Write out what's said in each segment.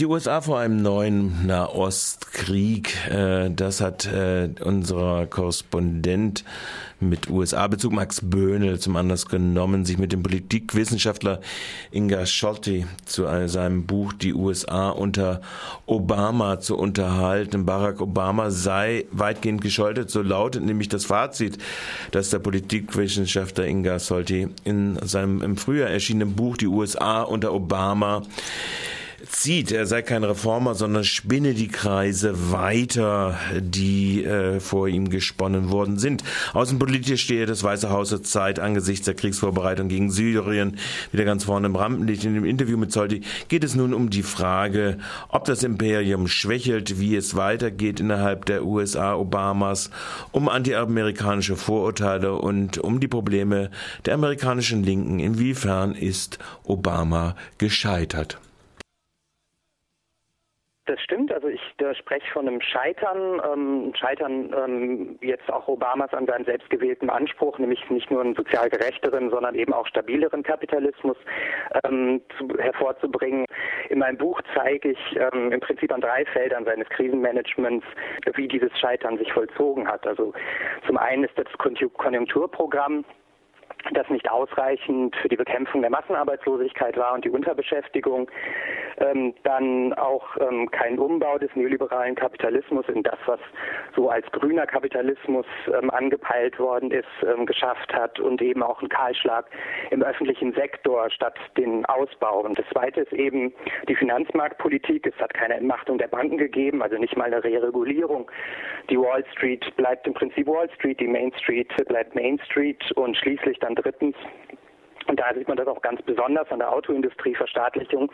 Die USA vor einem neuen Nahostkrieg, äh, das hat äh, unser Korrespondent mit USA-Bezug Max Böhnel zum Anlass genommen, sich mit dem Politikwissenschaftler Inga Schotti zu seinem Buch Die USA unter Obama zu unterhalten. Barack Obama sei weitgehend gescholtet, so lautet nämlich das Fazit, das der Politikwissenschaftler Inga Schotti in seinem im Frühjahr erschienenen Buch Die USA unter Obama zieht. Er sei kein Reformer, sondern spinne die Kreise weiter, die äh, vor ihm gesponnen worden sind. Außenpolitisch stehe das Weiße Haus zur Zeit angesichts der Kriegsvorbereitung gegen Syrien wieder ganz vorne im Rampenlicht. In dem Interview mit Zolti geht es nun um die Frage, ob das Imperium schwächelt, wie es weitergeht innerhalb der USA Obamas, um antiamerikanische Vorurteile und um die Probleme der amerikanischen Linken. Inwiefern ist Obama gescheitert? Das stimmt. Also ich spreche von einem Scheitern, ähm, Scheitern ähm, jetzt auch Obamas an seinem selbstgewählten Anspruch, nämlich nicht nur einen sozial gerechteren, sondern eben auch stabileren Kapitalismus ähm, zu, hervorzubringen. In meinem Buch zeige ich ähm, im Prinzip an drei Feldern seines Krisenmanagements, wie dieses Scheitern sich vollzogen hat. Also zum einen ist das Konjunkturprogramm, das nicht ausreichend für die Bekämpfung der Massenarbeitslosigkeit war und die Unterbeschäftigung, ähm, dann auch ähm, kein Umbau des neoliberalen Kapitalismus in das, was so als grüner Kapitalismus ähm, angepeilt worden ist, ähm, geschafft hat und eben auch ein Kahlschlag im öffentlichen Sektor statt den Ausbau. Und das Zweite ist eben die Finanzmarktpolitik. Es hat keine Entmachtung der Banken gegeben, also nicht mal eine Reregulierung. Die Wall Street bleibt im Prinzip Wall Street, die Main Street bleibt Main Street und schließlich dann drittens und da sieht man das auch ganz besonders an der Autoindustrieverstaatlichung.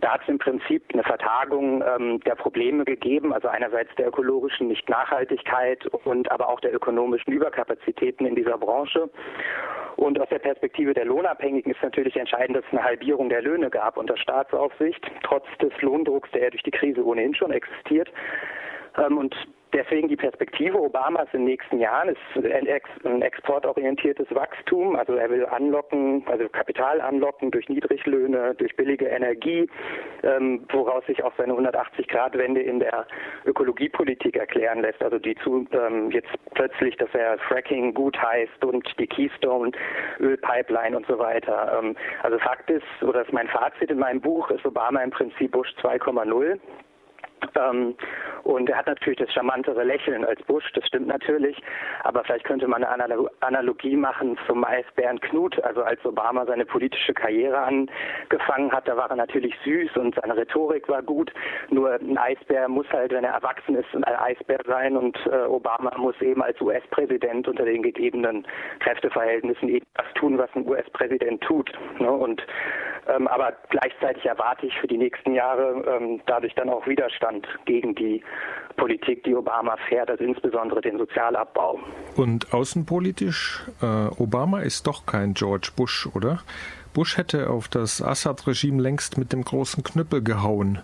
Da hat es im Prinzip eine Vertagung ähm, der Probleme gegeben, also einerseits der ökologischen Nichtnachhaltigkeit und aber auch der ökonomischen Überkapazitäten in dieser Branche. Und aus der Perspektive der Lohnabhängigen ist natürlich entscheidend, dass es eine Halbierung der Löhne gab unter Staatsaufsicht, trotz des Lohndrucks, der ja durch die Krise ohnehin schon existiert. Ähm, und Deswegen die Perspektive Obamas in den nächsten Jahren ist ein, ex ein, exportorientiertes Wachstum. Also er will anlocken, also Kapital anlocken durch Niedriglöhne, durch billige Energie, ähm, woraus sich auch seine 180-Grad-Wende in der Ökologiepolitik erklären lässt. Also die zu, ähm, jetzt plötzlich, dass er Fracking gut heißt und die Keystone Ölpipeline und so weiter. Ähm, also Fakt ist, oder ist mein Fazit in meinem Buch, ist Obama im Prinzip Bush 2,0. Ähm, und er hat natürlich das charmantere Lächeln als Bush, das stimmt natürlich. Aber vielleicht könnte man eine Analogie machen zum Eisbären Knut. Also als Obama seine politische Karriere angefangen hat, da war er natürlich süß und seine Rhetorik war gut. Nur ein Eisbär muss halt, wenn er erwachsen ist, ein Eisbär sein. Und äh, Obama muss eben als US-Präsident unter den gegebenen Kräfteverhältnissen eben das tun, was ein US-Präsident tut. Ne? Und ähm, aber gleichzeitig erwarte ich für die nächsten Jahre ähm, dadurch dann auch Widerstand gegen die Politik, die Obama fährt, also insbesondere den Sozialabbau. Und außenpolitisch, äh, Obama ist doch kein George Bush, oder? Bush hätte auf das Assad-Regime längst mit dem großen Knüppel gehauen.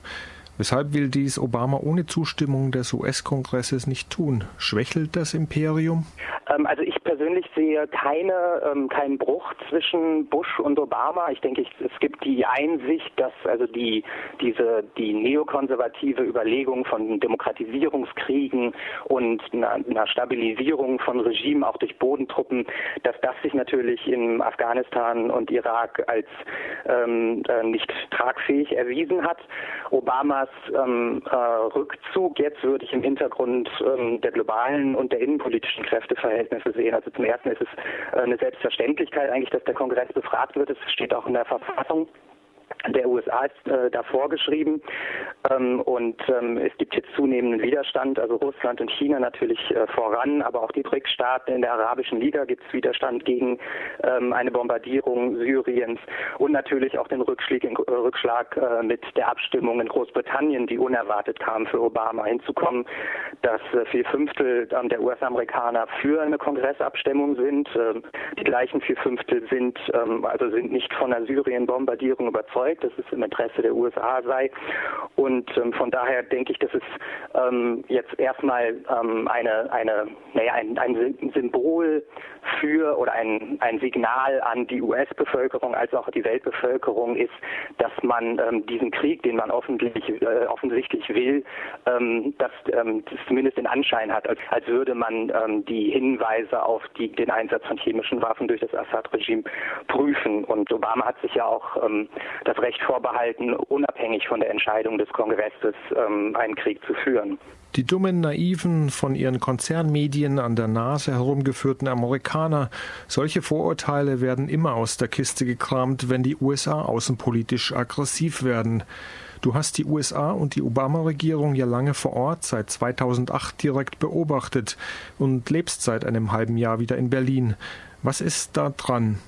Weshalb will dies Obama ohne Zustimmung des US-Kongresses nicht tun? Schwächelt das Imperium? Ähm, also ich persönlich sehe keine, ähm, keinen Bruch zwischen Bush und Obama. Ich denke, es gibt die Einsicht, dass also die, diese, die neokonservative Überlegung von Demokratisierungskriegen und einer, einer Stabilisierung von Regimen auch durch Bodentruppen, dass das sich natürlich in Afghanistan und Irak als ähm, äh, nicht tragfähig erwiesen hat. Obamas ähm, äh, Rückzug jetzt würde ich im Hintergrund ähm, der globalen und der innenpolitischen Kräfteverhältnisse sehen. Also zum Ersten ist es äh, eine Selbstverständlichkeit eigentlich, dass der Kongress befragt wird. Es steht auch in der Verfassung der USA ist äh, da vorgeschrieben. Ähm, und ähm, es gibt jetzt zunehmenden Widerstand, also Russland und China natürlich äh, voran, aber auch die BRICS-Staaten in der Arabischen Liga gibt es Widerstand gegen ähm, eine Bombardierung Syriens und natürlich auch den Rückschlag, äh, Rückschlag äh, mit der Abstimmung in Großbritannien, die unerwartet kam für Obama hinzukommen, dass äh, vier Fünftel ähm, der US-Amerikaner für eine Kongressabstimmung sind, ähm, die gleichen vier Fünftel sind ähm, also sind nicht von der Syrien-Bombardierung überzeugt Welt, dass es im Interesse der USA sei. Und ähm, von daher denke ich, dass es ähm, jetzt erstmal ähm, eine, eine, naja, ein, ein Symbol für oder ein, ein Signal an die US-Bevölkerung als auch die Weltbevölkerung ist, dass man ähm, diesen Krieg, den man offensichtlich, äh, offensichtlich will, ähm, dass ähm, das zumindest den Anschein hat, als, als würde man ähm, die Hinweise auf die, den Einsatz von chemischen Waffen durch das Assad-Regime prüfen. Und Obama hat sich ja auch ähm, das Recht vorbehalten, unabhängig von der Entscheidung des Kongresses ähm, einen Krieg zu führen. Die dummen, naiven, von ihren Konzernmedien an der Nase herumgeführten Amerikaner, solche Vorurteile werden immer aus der Kiste gekramt, wenn die USA außenpolitisch aggressiv werden. Du hast die USA und die Obama-Regierung ja lange vor Ort, seit 2008 direkt beobachtet und lebst seit einem halben Jahr wieder in Berlin. Was ist da dran?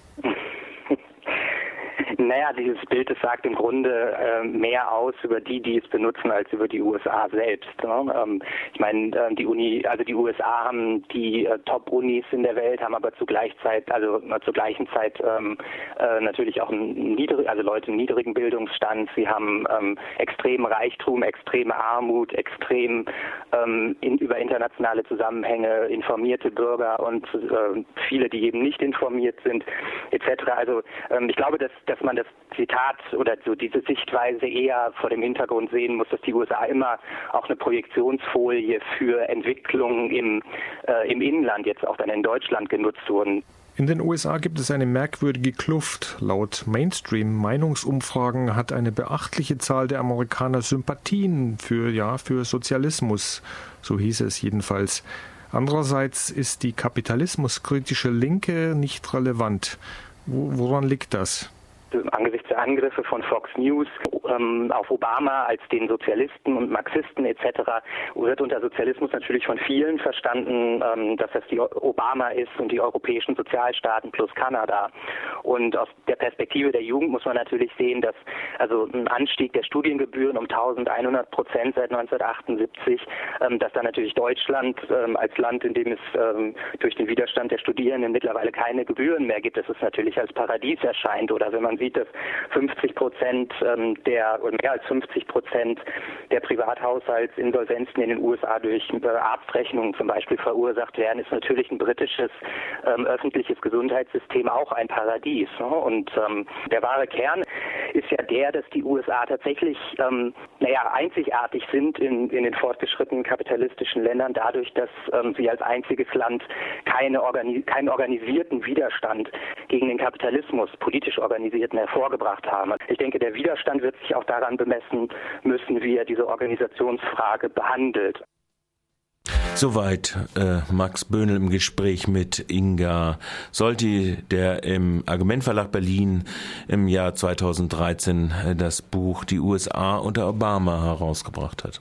Naja, dieses Bild das sagt im Grunde äh, mehr aus über die, die es benutzen, als über die USA selbst. Ne? Ähm, ich meine, äh, die Uni, also die USA haben die äh, Top-Unis in der Welt, haben aber zu Zeit, also äh, zur gleichen Zeit ähm, äh, natürlich auch niedrig, also Leute niedrigen Bildungsstand. Sie haben ähm, extremen Reichtum, extreme Armut, extrem ähm, in, über internationale Zusammenhänge informierte Bürger und äh, viele, die eben nicht informiert sind, etc. Also ähm, ich glaube, dass dass man das Zitat oder so diese Sichtweise eher vor dem Hintergrund sehen muss, dass die USA immer auch eine Projektionsfolie für Entwicklungen im, äh, im Inland, jetzt auch dann in Deutschland genutzt wurden. In den USA gibt es eine merkwürdige Kluft. Laut Mainstream-Meinungsumfragen hat eine beachtliche Zahl der Amerikaner Sympathien für, ja, für Sozialismus. So hieß es jedenfalls. Andererseits ist die kapitalismuskritische Linke nicht relevant. Woran liegt das? Angesichts Angriffe von Fox News ähm, auf Obama als den Sozialisten und Marxisten etc. wird unter Sozialismus natürlich von vielen verstanden, ähm, dass das die Obama ist und die europäischen Sozialstaaten plus Kanada. Und aus der Perspektive der Jugend muss man natürlich sehen, dass also ein Anstieg der Studiengebühren um 1100 Prozent seit 1978, ähm, dass dann natürlich Deutschland ähm, als Land, in dem es ähm, durch den Widerstand der Studierenden mittlerweile keine Gebühren mehr gibt, dass es natürlich als Paradies erscheint. Oder wenn man sieht, dass 50 Prozent ähm, der oder mehr als 50 Prozent der Privathaushaltsinsolvenzen in den USA durch äh, Arztrechnungen zum Beispiel verursacht werden, ist natürlich ein britisches ähm, öffentliches Gesundheitssystem auch ein Paradies. Ne? Und ähm, der wahre Kern ist ja der, dass die USA tatsächlich, ähm, naja, einzigartig sind in, in den fortgeschrittenen kapitalistischen Ländern dadurch, dass ähm, sie als einziges Land keine organi keinen organisierten Widerstand gegen den Kapitalismus, politisch organisierten, hervorgebracht haben. Ich denke, der Widerstand wird sich auch daran bemessen müssen, wie er diese Organisationsfrage behandelt. Soweit äh, Max Böhnel im Gespräch mit Inga Solti, der im Argumentverlag Berlin im Jahr 2013 äh, das Buch Die USA unter Obama herausgebracht hat.